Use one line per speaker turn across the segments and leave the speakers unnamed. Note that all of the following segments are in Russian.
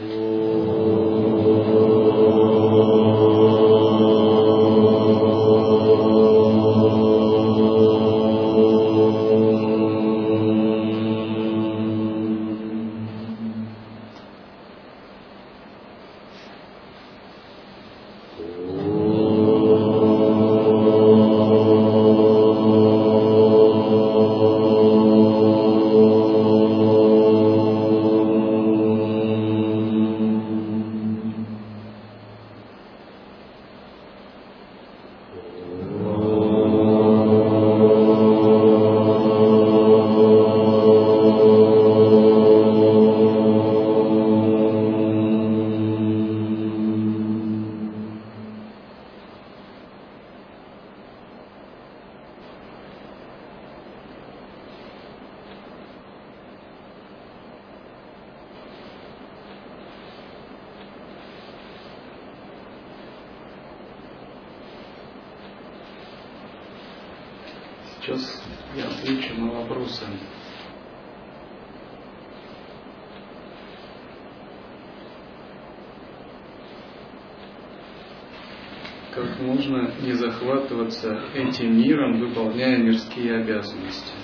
Oh. Сейчас я отвечу на вопросы. Как можно не захватываться этим миром, выполняя мирские обязанности?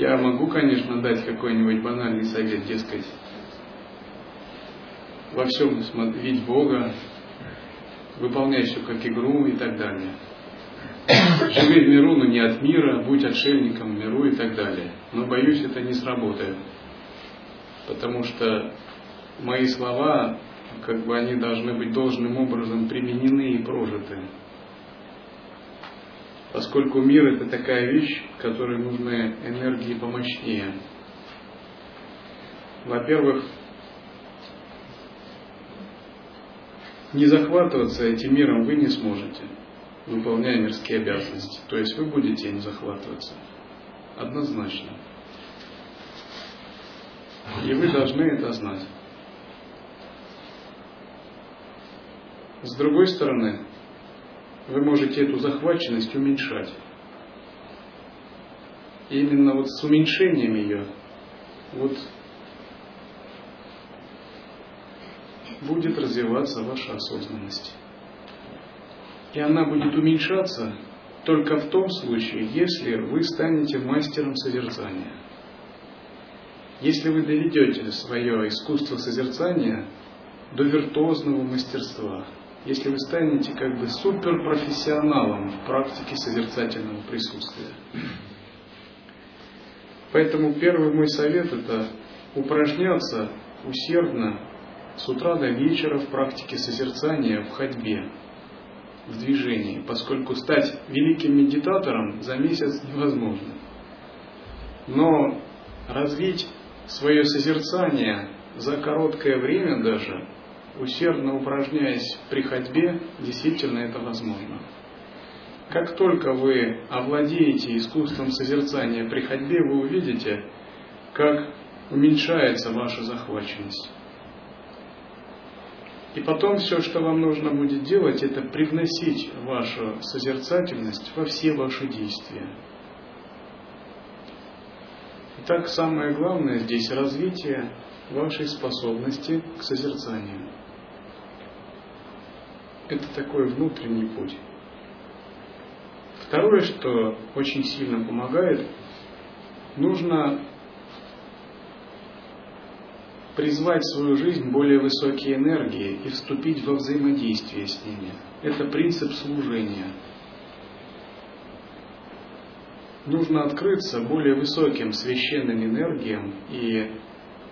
Я могу, конечно, дать какой-нибудь банальный совет, дескать, во всем видеть Бога, выполняй все как игру и так далее. Живи в миру, но не от мира, будь отшельником в миру и так далее. Но боюсь, это не сработает. Потому что мои слова, как бы они должны быть должным образом применены и прожиты. Поскольку мир это такая вещь, которой нужны энергии помощнее. Во-первых, не захватываться этим миром вы не сможете, выполняя мирские обязанности. То есть вы будете им захватываться. Однозначно. И вы должны это знать. С другой стороны, вы можете эту захваченность уменьшать. И именно вот с уменьшением ее вот будет развиваться ваша осознанность. И она будет уменьшаться только в том случае, если вы станете мастером созерцания. Если вы доведете свое искусство созерцания до виртуозного мастерства – если вы станете как бы суперпрофессионалом в практике созерцательного присутствия. Поэтому первый мой совет это упражняться усердно с утра до вечера в практике созерцания в ходьбе, в движении, поскольку стать великим медитатором за месяц невозможно. Но развить свое созерцание за короткое время даже усердно упражняясь при ходьбе, действительно это возможно. Как только вы овладеете искусством созерцания при ходьбе, вы увидите, как уменьшается ваша захваченность. И потом все, что вам нужно будет делать, это привносить вашу созерцательность во все ваши действия. Итак, самое главное здесь развитие вашей способности к созерцанию. Это такой внутренний путь. Второе, что очень сильно помогает, нужно призвать свою жизнь более высокие энергии и вступить во взаимодействие с ними. Это принцип служения. Нужно открыться более высоким священным энергиям и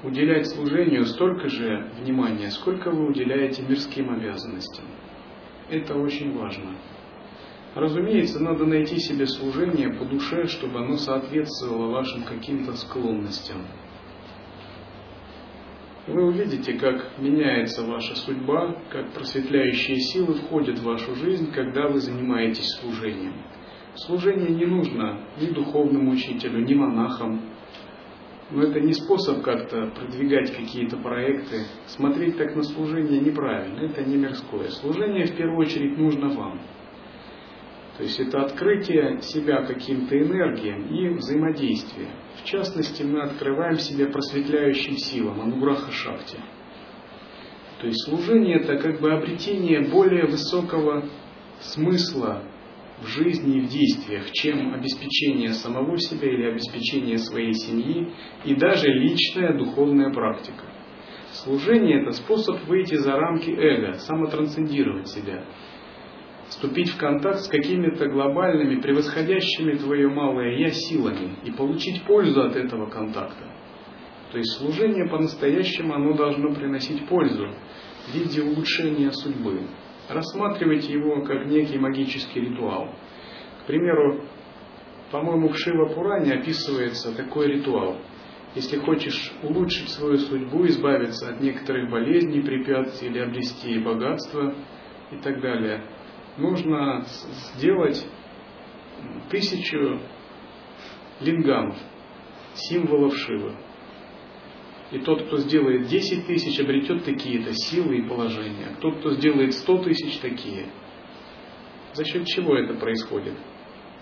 уделять служению столько же внимания, сколько вы уделяете мирским обязанностям. Это очень важно. Разумеется, надо найти себе служение по душе, чтобы оно соответствовало вашим каким-то склонностям. вы увидите, как меняется ваша судьба, как просветляющие силы входят в вашу жизнь, когда вы занимаетесь служением. Служение не нужно ни духовному учителю, ни монахам. Но это не способ как-то продвигать какие-то проекты. Смотреть так на служение неправильно, это не мирское. Служение в первую очередь нужно вам. То есть это открытие себя каким-то энергиям и взаимодействие. В частности, мы открываем себя просветляющим силам, ануграха шакти. То есть служение это как бы обретение более высокого смысла в жизни и в действиях, чем обеспечение самого себя или обеспечение своей семьи и даже личная духовная практика. Служение – это способ выйти за рамки эго, самотрансцендировать себя – вступить в контакт с какими-то глобальными, превосходящими твое малое «я» силами и получить пользу от этого контакта. То есть служение по-настоящему оно должно приносить пользу в виде улучшения судьбы. Рассматривайте его как некий магический ритуал. К примеру, по-моему, в Шива Пуране описывается такой ритуал. Если хочешь улучшить свою судьбу, избавиться от некоторых болезней, препятствий или обрести богатство и так далее – нужно сделать тысячу лингамов, символов Шивы. И тот, кто сделает 10 тысяч, обретет такие-то силы и положения. Тот, кто сделает 100 тысяч, такие. За счет чего это происходит?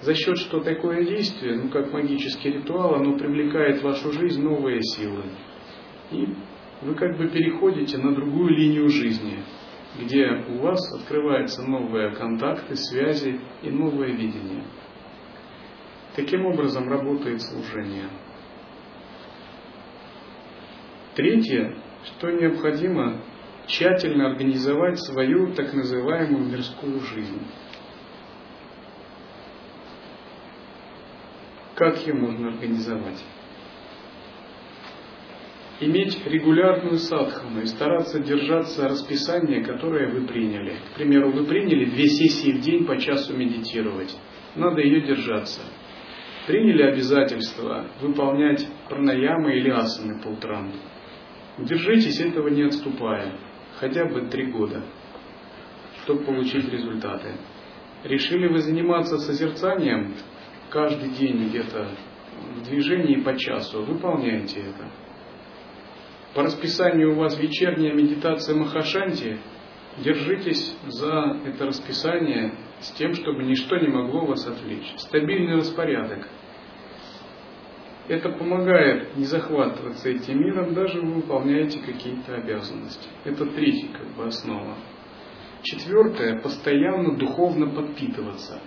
За счет, что такое действие, ну как магический ритуал, оно привлекает в вашу жизнь новые силы. И вы как бы переходите на другую линию жизни где у вас открываются новые контакты, связи и новое видение. Таким образом работает служение. Третье, что необходимо тщательно организовать свою так называемую мирскую жизнь. Как ее можно организовать? иметь регулярную садхану и стараться держаться расписания, которое вы приняли. К примеру, вы приняли две сессии в день по часу медитировать. Надо ее держаться. Приняли обязательство выполнять пранаямы или асаны по утрам. Держитесь этого не отступая, хотя бы три года, чтобы получить результаты. Решили вы заниматься созерцанием каждый день где-то в движении по часу, выполняйте это по расписанию у вас вечерняя медитация Махашанти, держитесь за это расписание с тем, чтобы ничто не могло вас отвлечь. Стабильный распорядок. Это помогает не захватываться этим миром, даже вы выполняете какие-то обязанности. Это третья как бы основа. Четвертое, постоянно духовно подпитываться.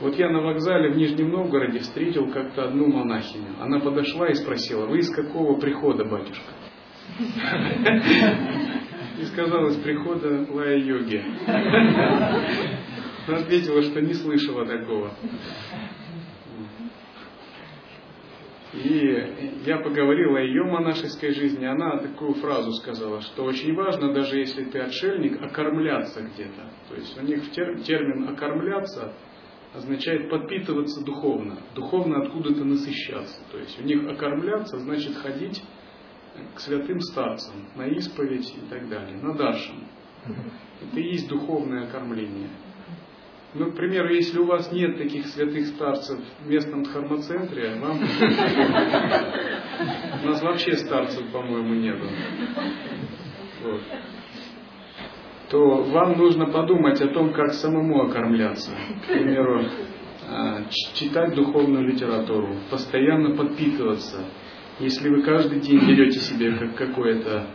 Вот я на вокзале в Нижнем Новгороде встретил как-то одну монахиню. Она подошла и спросила, вы из какого прихода, батюшка? И сказала с прихода лая-йоги. Она ответила, что не слышала такого. И я поговорил о ее монашеской жизни, она такую фразу сказала, что очень важно, даже если ты отшельник, окормляться где-то. То есть у них термин окормляться означает подпитываться духовно, духовно откуда-то насыщаться. То есть у них окормляться значит ходить к святым старцам, на исповедь и так далее, на даршам. Это и есть духовное кормление. Ну, к примеру, если у вас нет таких святых старцев в местном дхармоцентре, вам... У нас вообще старцев, по-моему, нету. То вам нужно подумать о том, как самому окормляться. К примеру, а, читать духовную литературу, постоянно подпитываться если вы каждый день берете себе как какое-то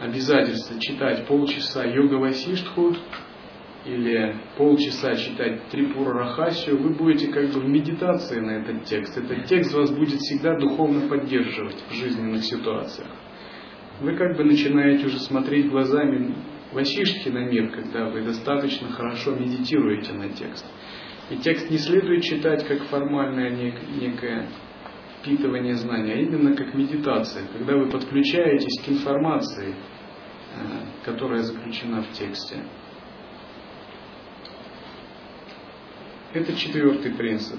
обязательство читать полчаса йога Васиштху или полчаса читать Трипура Рахасию, вы будете как бы в медитации на этот текст. Этот текст вас будет всегда духовно поддерживать в жизненных ситуациях. Вы как бы начинаете уже смотреть глазами Васишки на мир, когда вы достаточно хорошо медитируете на текст. И текст не следует читать как формальное некое впитывание знания, а именно как медитация, когда вы подключаетесь к информации, э, которая заключена в тексте. Это четвертый принцип.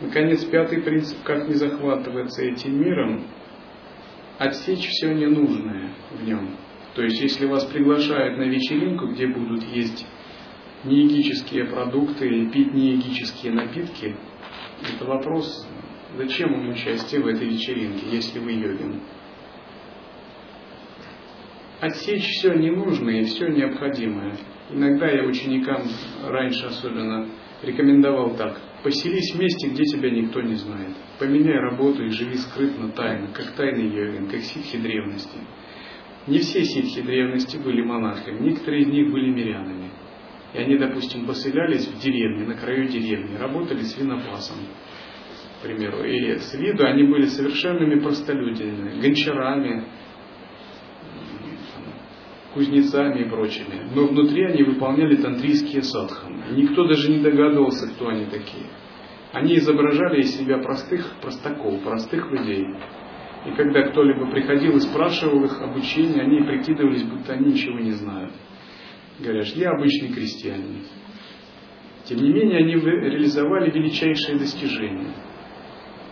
Наконец, пятый принцип, как не захватываться этим миром, отсечь все ненужное – в нем. То есть, если вас приглашают на вечеринку, где будут есть неегические продукты и пить неегические напитки, это вопрос, зачем вам участие в этой вечеринке, если вы йогин. Отсечь все ненужное и все необходимое. Иногда я ученикам раньше особенно рекомендовал так. Поселись в месте, где тебя никто не знает. Поменяй работу и живи скрытно, тайно, как тайный йогин, как ситхи древности. Не все ситхи древности были монахами, некоторые из них были мирянами. И они, допустим, поселялись в деревне, на краю деревни, работали свинопасом, к примеру. И с виду они были совершенными простолюдинами, гончарами, кузнецами и прочими. Но внутри они выполняли тантрийские садханы. Никто даже не догадывался, кто они такие. Они изображали из себя простых простаков, простых людей. И когда кто-либо приходил и спрашивал их об учении, они прикидывались, будто они ничего не знают. Говорят, я обычный крестьянин. Тем не менее, они реализовали величайшие достижения.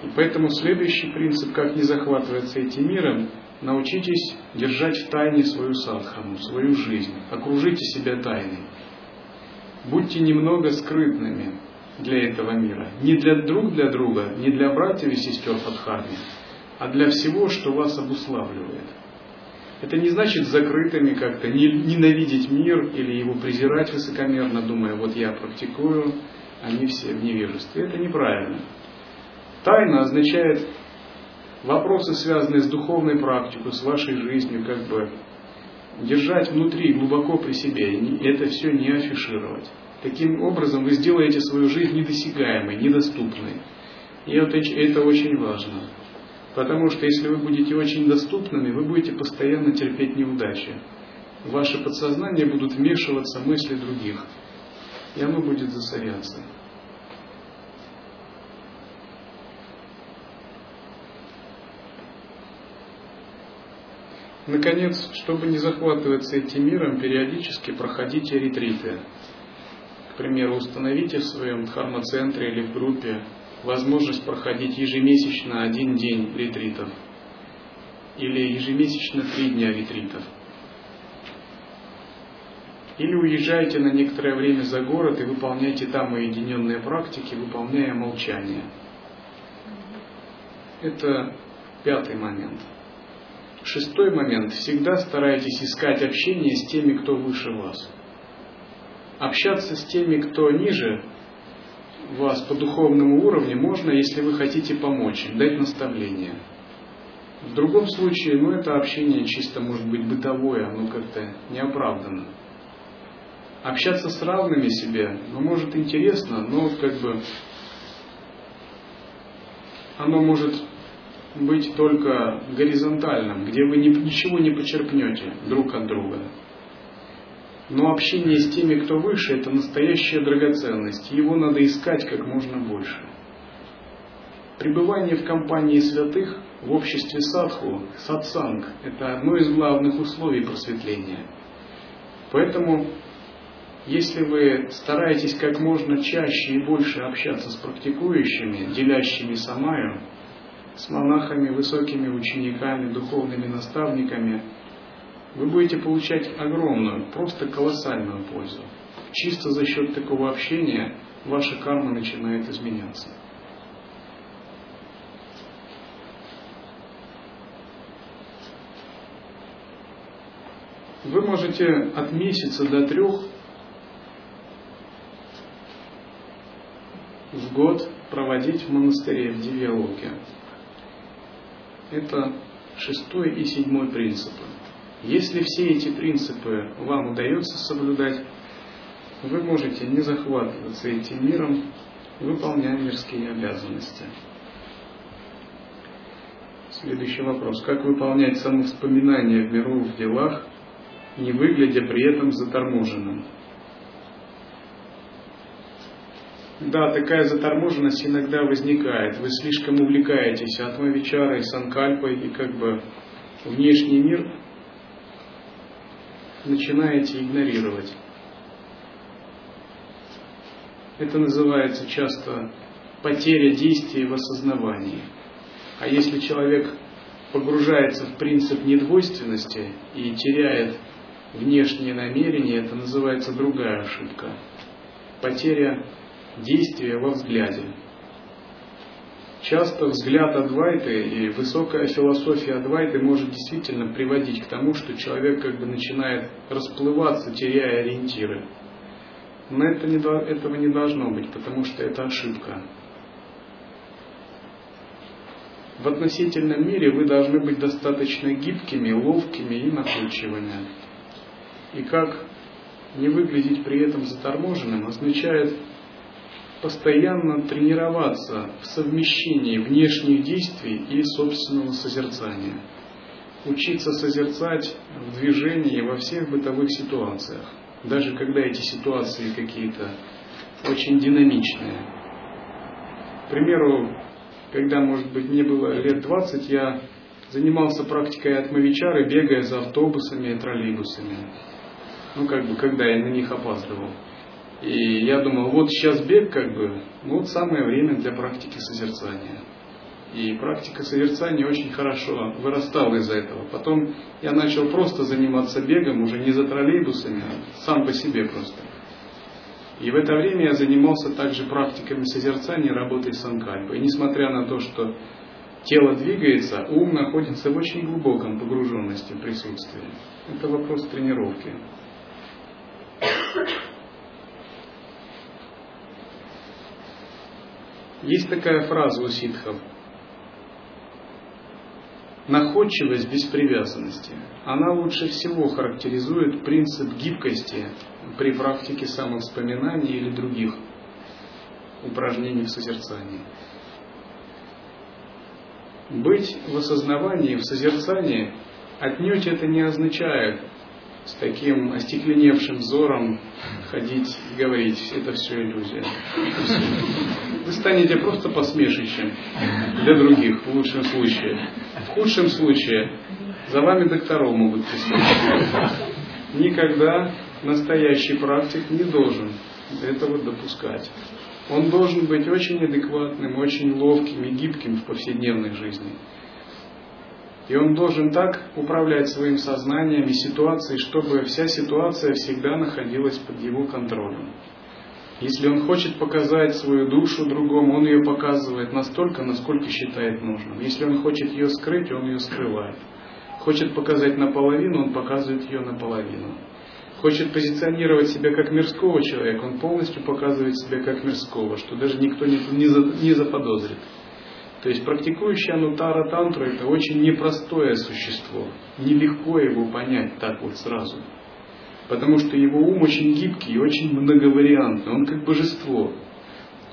И поэтому следующий принцип, как не захватываться этим миром, научитесь держать в тайне свою садхану, свою жизнь. Окружите себя тайной. Будьте немного скрытными для этого мира. Не для друг для друга, не для братьев и сестер харми, а для всего, что вас обуславливает. Это не значит закрытыми как-то, ненавидеть мир или его презирать высокомерно, думая, вот я практикую, они все в невежестве. Это неправильно. Тайна означает вопросы, связанные с духовной практикой, с вашей жизнью, как бы держать внутри, глубоко при себе, и это все не афишировать. Таким образом вы сделаете свою жизнь недосягаемой, недоступной. И это, это очень важно. Потому что если вы будете очень доступными, вы будете постоянно терпеть неудачи. Ваше подсознание будут вмешиваться мысли других. И оно будет засоряться. Наконец, чтобы не захватываться этим миром, периодически проходите ретриты. К примеру, установите в своем дхарма-центре или в группе возможность проходить ежемесячно один день ретритов или ежемесячно три дня ретритов. Или уезжайте на некоторое время за город и выполняйте там уединенные практики, выполняя молчание. Это пятый момент. Шестой момент. Всегда старайтесь искать общение с теми, кто выше вас. Общаться с теми, кто ниже вас по духовному уровню можно, если вы хотите помочь им, дать наставление. В другом случае, ну, это общение чисто может быть бытовое, оно как-то неоправданно. Общаться с равными себе, ну, может интересно, но как бы оно может быть только горизонтальным, где вы ничего не почерпнете друг от друга. Но общение с теми, кто выше, это настоящая драгоценность. Его надо искать как можно больше. Пребывание в компании святых, в обществе садху, сатсанг, это одно из главных условий просветления. Поэтому, если вы стараетесь как можно чаще и больше общаться с практикующими, делящими самаю, с монахами, высокими учениками, духовными наставниками, вы будете получать огромную, просто колоссальную пользу. Чисто за счет такого общения ваша карма начинает изменяться. Вы можете от месяца до трех в год проводить в монастыре в Дивьялоке. Это шестой и седьмой принципы. Если все эти принципы вам удается соблюдать, вы можете не захватываться этим миром, выполняя мирские обязанности. Следующий вопрос. Как выполнять самовспоминание в миру в делах, не выглядя при этом заторможенным? Да, такая заторможенность иногда возникает. Вы слишком увлекаетесь атмавичарой, санкальпой, и как бы внешний мир начинаете игнорировать. Это называется часто потеря действия в осознавании. А если человек погружается в принцип недвойственности и теряет внешние намерения, это называется другая ошибка. Потеря действия во взгляде. Часто взгляд Адвайты и высокая философия Адвайты может действительно приводить к тому, что человек как бы начинает расплываться, теряя ориентиры. Но это не, этого не должно быть, потому что это ошибка. В относительном мире вы должны быть достаточно гибкими, ловкими и находчивыми. И как не выглядеть при этом заторможенным, означает постоянно тренироваться в совмещении внешних действий и собственного созерцания. Учиться созерцать в движении во всех бытовых ситуациях, даже когда эти ситуации какие-то очень динамичные. К примеру, когда, может быть, мне было лет 20, я занимался практикой атмавичары, бегая за автобусами и троллейбусами. Ну, как бы, когда я на них опаздывал. И я думал, вот сейчас бег, как бы, ну, вот самое время для практики созерцания. И практика созерцания очень хорошо вырастала из-за этого. Потом я начал просто заниматься бегом, уже не за троллейбусами, а сам по себе просто. И в это время я занимался также практиками созерцания, работой с анкальпой. И несмотря на то, что тело двигается, ум находится в очень глубоком погруженности в. Это вопрос тренировки. Есть такая фраза у ситхов. Находчивость без привязанности. Она лучше всего характеризует принцип гибкости при практике самовспоминаний или других упражнений в созерцании. Быть в осознавании, в созерцании отнюдь это не означает с таким остекленевшим взором ходить и говорить, это все иллюзия. Вы станете просто посмешищем для других в лучшем случае. В худшем случае за вами докторов могут присутствовать. Никогда настоящий практик не должен этого допускать. Он должен быть очень адекватным, очень ловким и гибким в повседневной жизни. И он должен так управлять своим сознанием и ситуацией, чтобы вся ситуация всегда находилась под его контролем. Если он хочет показать свою душу другому, он ее показывает настолько, насколько считает нужным. Если он хочет ее скрыть, он ее скрывает. Хочет показать наполовину, он показывает ее наполовину. Хочет позиционировать себя как мирского человека, он полностью показывает себя как мирского, что даже никто не, заподозрит. То есть практикующий анутара тантру это очень непростое существо. Нелегко его понять так вот сразу. Потому что его ум очень гибкий и очень многовариантный. Он как божество.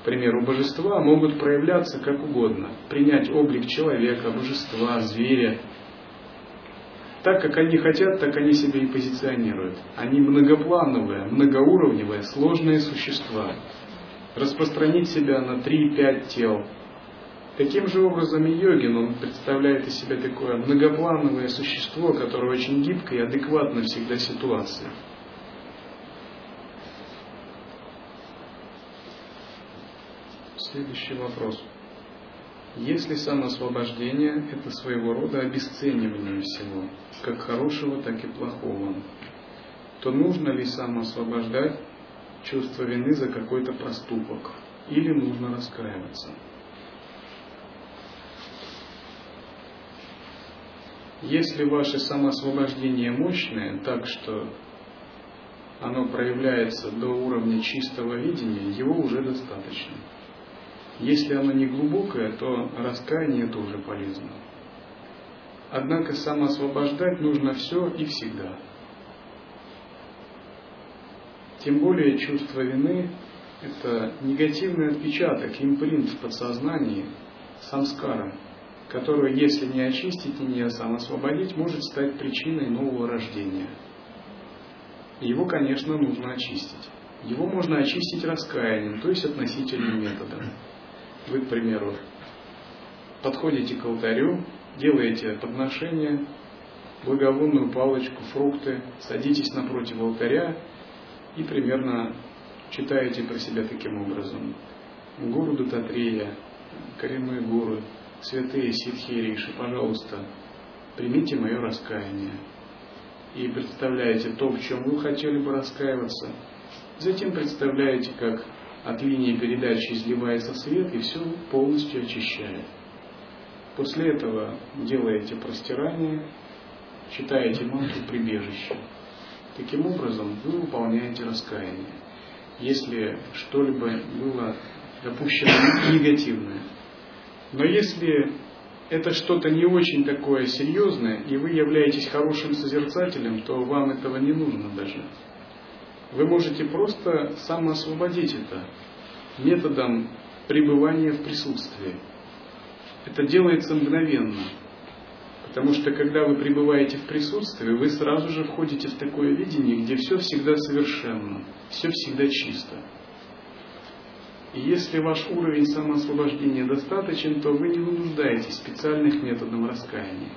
К примеру, божества могут проявляться как угодно. Принять облик человека, божества, зверя. Так, как они хотят, так они себя и позиционируют. Они многоплановые, многоуровневые, сложные существа. Распространить себя на 3-5 тел – Таким же образом и йогин, он представляет из себя такое многоплановое существо, которое очень гибко и адекватно всегда ситуации. Следующий вопрос. Если самоосвобождение – это своего рода обесценивание всего, как хорошего, так и плохого, то нужно ли самоосвобождать чувство вины за какой-то проступок или нужно раскаиваться? Если ваше самоосвобождение мощное, так что оно проявляется до уровня чистого видения, его уже достаточно. Если оно не глубокое, то раскаяние тоже полезно. Однако самоосвобождать нужно все и всегда. Тем более чувство вины – это негативный отпечаток, импринт в подсознании, самскара – которую, если не очистить и не освободить, может стать причиной нового рождения. его, конечно, нужно очистить. Его можно очистить раскаянием, то есть относительным методом. Вы, к примеру, подходите к алтарю, делаете подношение, благовонную палочку, фрукты, садитесь напротив алтаря и примерно читаете про себя таким образом. Гуру Дататрея, коренной гуру, святые ситхи риши, пожалуйста, примите мое раскаяние. И представляете то, в чем вы хотели бы раскаиваться. Затем представляете, как от линии передачи изливается свет и все полностью очищает. После этого делаете простирание, читаете мантру прибежище. Таким образом вы выполняете раскаяние. Если что-либо было допущено негативное. Но если это что-то не очень такое серьезное, и вы являетесь хорошим созерцателем, то вам этого не нужно даже. Вы можете просто самоосвободить это методом пребывания в присутствии. Это делается мгновенно. Потому что когда вы пребываете в присутствии, вы сразу же входите в такое видение, где все всегда совершенно, все всегда чисто. И если ваш уровень самоосвобождения достаточен, то вы не нуждаетесь специальных методах раскаяния.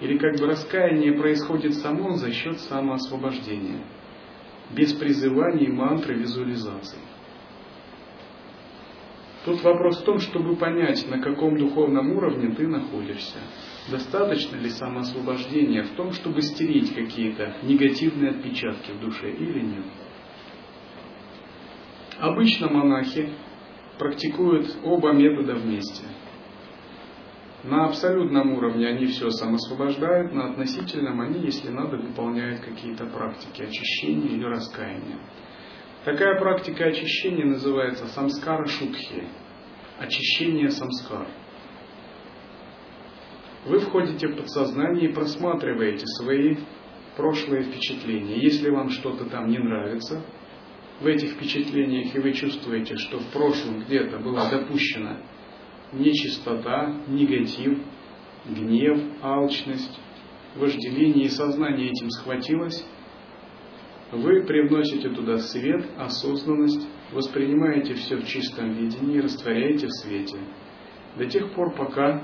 Или как бы раскаяние происходит само за счет самоосвобождения, без призываний, мантры, визуализаций. Тут вопрос в том, чтобы понять, на каком духовном уровне ты находишься. Достаточно ли самоосвобождения в том, чтобы стереть какие-то негативные отпечатки в душе или нет? Обычно монахи практикуют оба метода вместе. На абсолютном уровне они все самосвобождают, на относительном они, если надо, выполняют какие-то практики очищения или раскаяния. Такая практика очищения называется самскара шутхи, очищение самскар. Вы входите в подсознание и просматриваете свои прошлые впечатления. Если вам что-то там не нравится, в этих впечатлениях, и вы чувствуете, что в прошлом где-то была допущена нечистота, негатив, гнев, алчность, вожделение, и сознание этим схватилось, вы привносите туда свет, осознанность, воспринимаете все в чистом видении, растворяете в свете. До тех пор, пока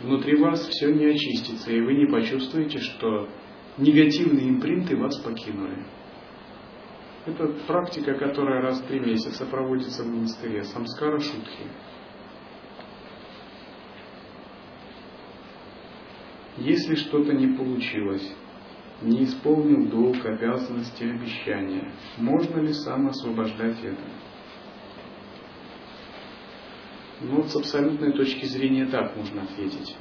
внутри вас все не очистится, и вы не почувствуете, что негативные импринты вас покинули. Это практика, которая раз в три месяца проводится в монастыре, самскара шутхи. Если что-то не получилось, не исполнил долг, обязанности, обещания, можно ли сам освобождать это? Ну, с абсолютной точки зрения так можно ответить.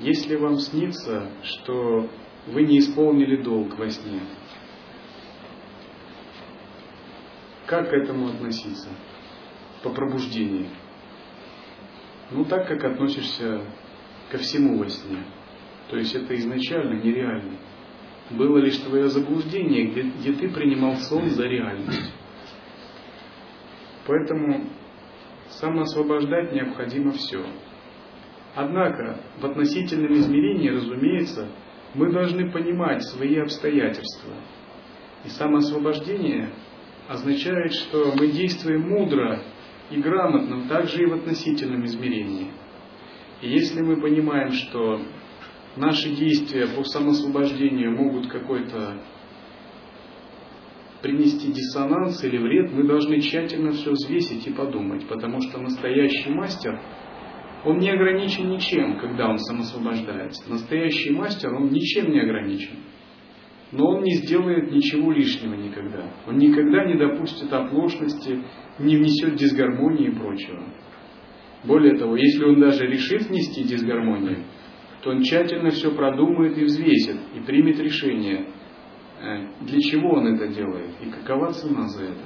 Если вам снится, что вы не исполнили долг во сне, Как к этому относиться по пробуждении? Ну, так, как относишься ко всему во сне. То есть это изначально нереально. Было лишь твое заблуждение, где, где ты принимал сон за реальность. Поэтому самоосвобождать необходимо все. Однако, в относительном измерении, разумеется, мы должны понимать свои обстоятельства. И самоосвобождение означает, что мы действуем мудро и грамотно, также и в относительном измерении. И если мы понимаем, что наши действия по самосвобождению могут какой-то принести диссонанс или вред, мы должны тщательно все взвесить и подумать, потому что настоящий мастер, он не ограничен ничем, когда он самосвобождается. Настоящий мастер, он ничем не ограничен но он не сделает ничего лишнего никогда. Он никогда не допустит оплошности, не внесет дисгармонии и прочего. Более того, если он даже решит внести дисгармонию, то он тщательно все продумает и взвесит, и примет решение, э, для чего он это делает и какова цена за это.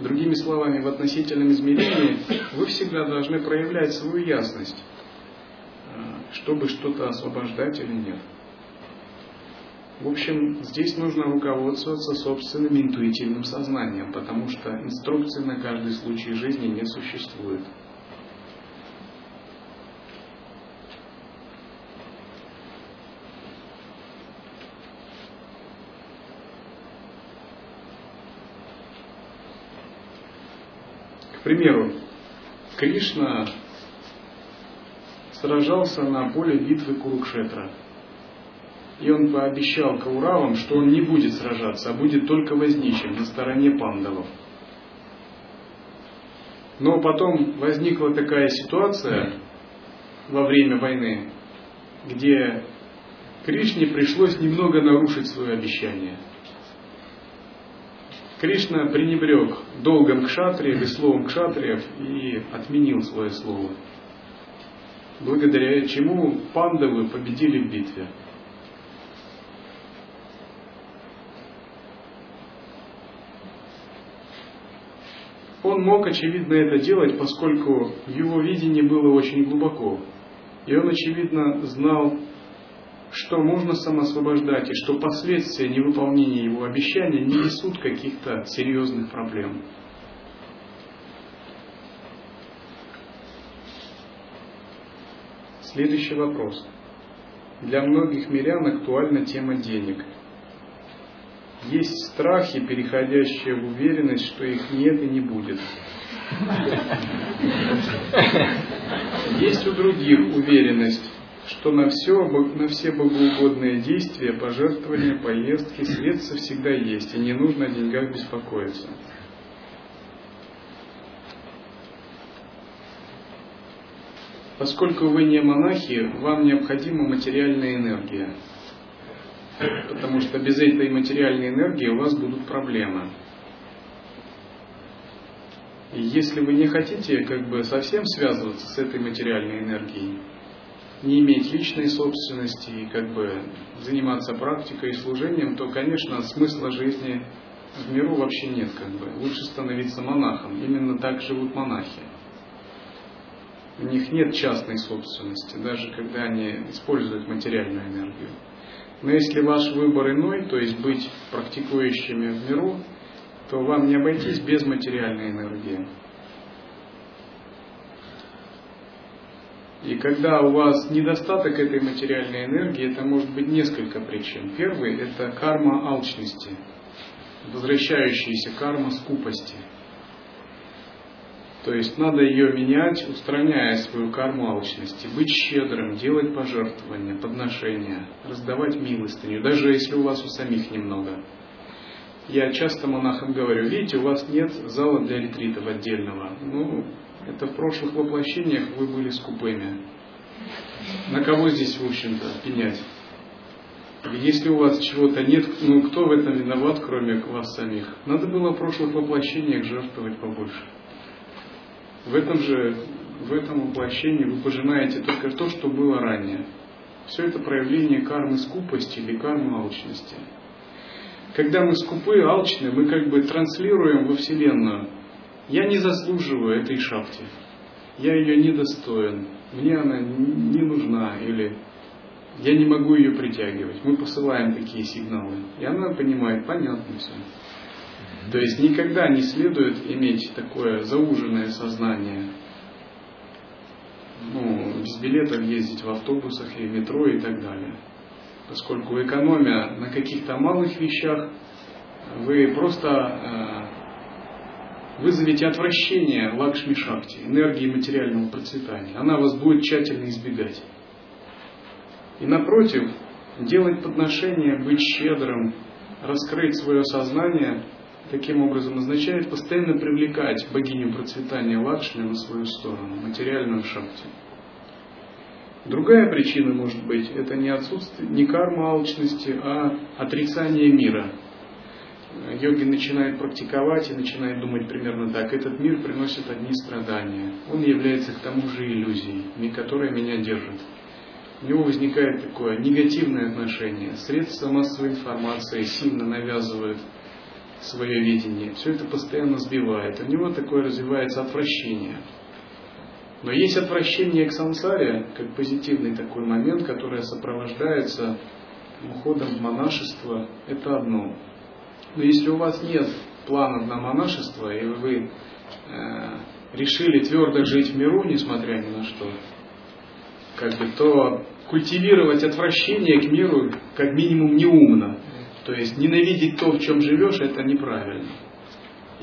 Другими словами, в относительном измерении вы всегда должны проявлять свою ясность, э, чтобы что-то освобождать или нет. В общем, здесь нужно руководствоваться собственным интуитивным сознанием, потому что инструкции на каждый случай жизни не существует. К примеру, Кришна сражался на поле битвы Курукшетра – и он пообещал Кауравам, что он не будет сражаться, а будет только возничим на стороне пандалов. Но потом возникла такая ситуация во время войны, где Кришне пришлось немного нарушить свое обещание. Кришна пренебрег долгом кшатриев и словом кшатриев и отменил свое слово, благодаря чему пандавы победили в битве. Он мог, очевидно, это делать, поскольку его видение было очень глубоко. И он, очевидно, знал, что можно самоосвобождать, и что последствия невыполнения его обещания не несут каких-то серьезных проблем. Следующий вопрос. Для многих мирян актуальна тема денег – есть страхи, переходящие в уверенность, что их нет и не будет. Есть у других уверенность, что на все, на все богоугодные действия, пожертвования, поездки средства всегда есть, и не нужно о деньгах беспокоиться. Поскольку вы не монахи, вам необходима материальная энергия – потому что без этой материальной энергии у вас будут проблемы. И если вы не хотите как бы совсем связываться с этой материальной энергией, не иметь личной собственности и как бы заниматься практикой и служением, то, конечно, смысла жизни в миру вообще нет. Как бы. Лучше становиться монахом. Именно так живут монахи. У них нет частной собственности, даже когда они используют материальную энергию. Но если ваш выбор иной, то есть быть практикующими в миру, то вам не обойтись без материальной энергии. И когда у вас недостаток этой материальной энергии, это может быть несколько причин. Первый – это карма алчности, возвращающаяся карма скупости – то есть надо ее менять, устраняя свою карму алчности, быть щедрым, делать пожертвования, подношения, раздавать милостыню, даже если у вас у самих немного. Я часто монахам говорю, видите, у вас нет зала для ретритов отдельного. Ну, это в прошлых воплощениях вы были скупыми. На кого здесь, в общем-то, пенять? Если у вас чего-то нет, ну кто в этом виноват, кроме вас самих? Надо было в прошлых воплощениях жертвовать побольше. В этом же, в этом воплощении вы пожинаете только то, что было ранее. Все это проявление кармы скупости или кармы алчности. Когда мы скупы, алчны, мы как бы транслируем во Вселенную. Я не заслуживаю этой шахти. Я ее недостоин. Мне она не нужна. Или я не могу ее притягивать. Мы посылаем такие сигналы. И она понимает, понятно все. То есть никогда не следует иметь такое зауженное сознание. Ну, без билетов ездить в автобусах и метро и так далее. Поскольку экономия на каких-то малых вещах, вы просто э, вызовете отвращение лакшми шакти, энергии материального процветания. Она вас будет тщательно избегать. И напротив, делать подношения, быть щедрым, раскрыть свое сознание – таким образом означает постоянно привлекать богиню процветания Лакшми на свою сторону, материальную шахту. Другая причина может быть, это не отсутствие, не карма алчности, а отрицание мира. Йоги начинает практиковать и начинает думать примерно так. Этот мир приносит одни страдания. Он является к тому же иллюзией, которая меня держит. У него возникает такое негативное отношение. Средства массовой информации сильно навязывают свое видение, все это постоянно сбивает. У него такое развивается отвращение. Но есть отвращение к сансаре, как позитивный такой момент, который сопровождается уходом в монашество, это одно. Но если у вас нет планов на монашество, и вы э, решили твердо жить в миру, несмотря ни на что, как бы, то культивировать отвращение к миру как минимум неумно. То есть ненавидеть то, в чем живешь, это неправильно.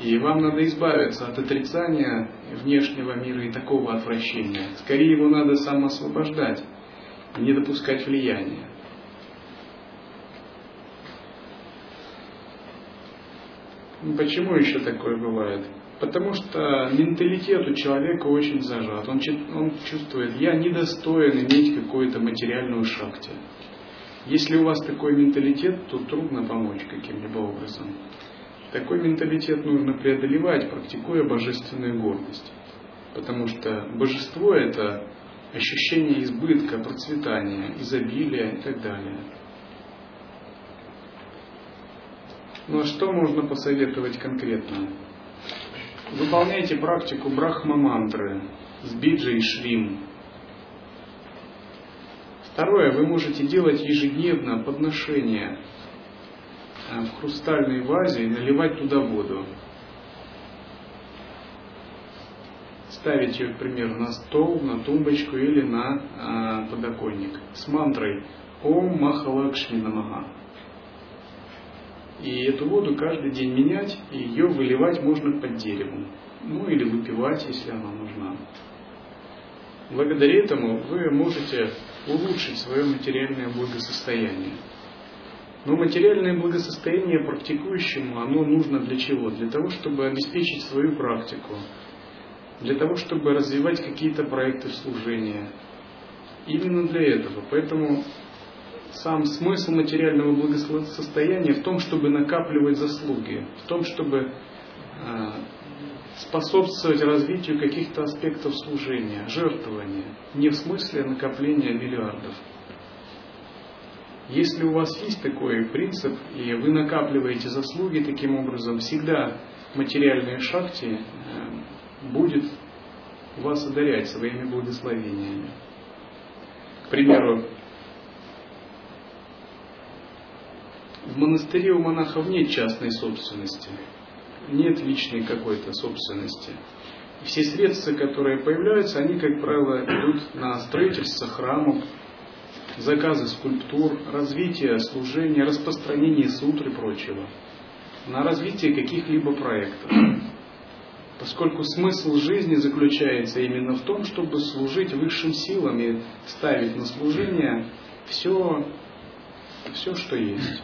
И вам надо избавиться от отрицания внешнего мира и такого отвращения. Скорее его надо самоосвобождать, не допускать влияния. Почему еще такое бывает? Потому что менталитет у человека очень зажат. Он, он чувствует, я недостоин иметь какую-то материальную шахте. Если у вас такой менталитет, то трудно помочь каким-либо образом. Такой менталитет нужно преодолевать, практикуя божественную гордость. Потому что божество это ощущение избытка, процветания, изобилия и так далее. Ну а что можно посоветовать конкретно? Выполняйте практику брахма-мантры с биджей и шрим. Второе, вы можете делать ежедневно подношение э, в хрустальной вазе и наливать туда воду. Ставить ее, например, на стол, на тумбочку или на а, подоконник с мантрой Ом Махалакшми Намага. И эту воду каждый день менять, и ее выливать можно под деревом. Ну или выпивать, если она нужна. Благодаря этому вы можете улучшить свое материальное благосостояние. Но материальное благосостояние практикующему, оно нужно для чего? Для того, чтобы обеспечить свою практику, для того, чтобы развивать какие-то проекты служения. Именно для этого. Поэтому сам смысл материального благосостояния в том, чтобы накапливать заслуги, в том, чтобы э, способствовать развитию каких-то аспектов служения, жертвования, не в смысле накопления миллиардов. Если у вас есть такой принцип, и вы накапливаете заслуги таким образом, всегда материальные шахти э, будет вас одарять своими благословениями. К примеру, В монастыре у монахов нет частной собственности, нет личной какой-то собственности. Все средства, которые появляются, они, как правило, идут на строительство храмов, заказы скульптур, развитие служения, распространение сутр и прочего, на развитие каких-либо проектов. Поскольку смысл жизни заключается именно в том, чтобы служить высшим силам и ставить на служение все, все что есть.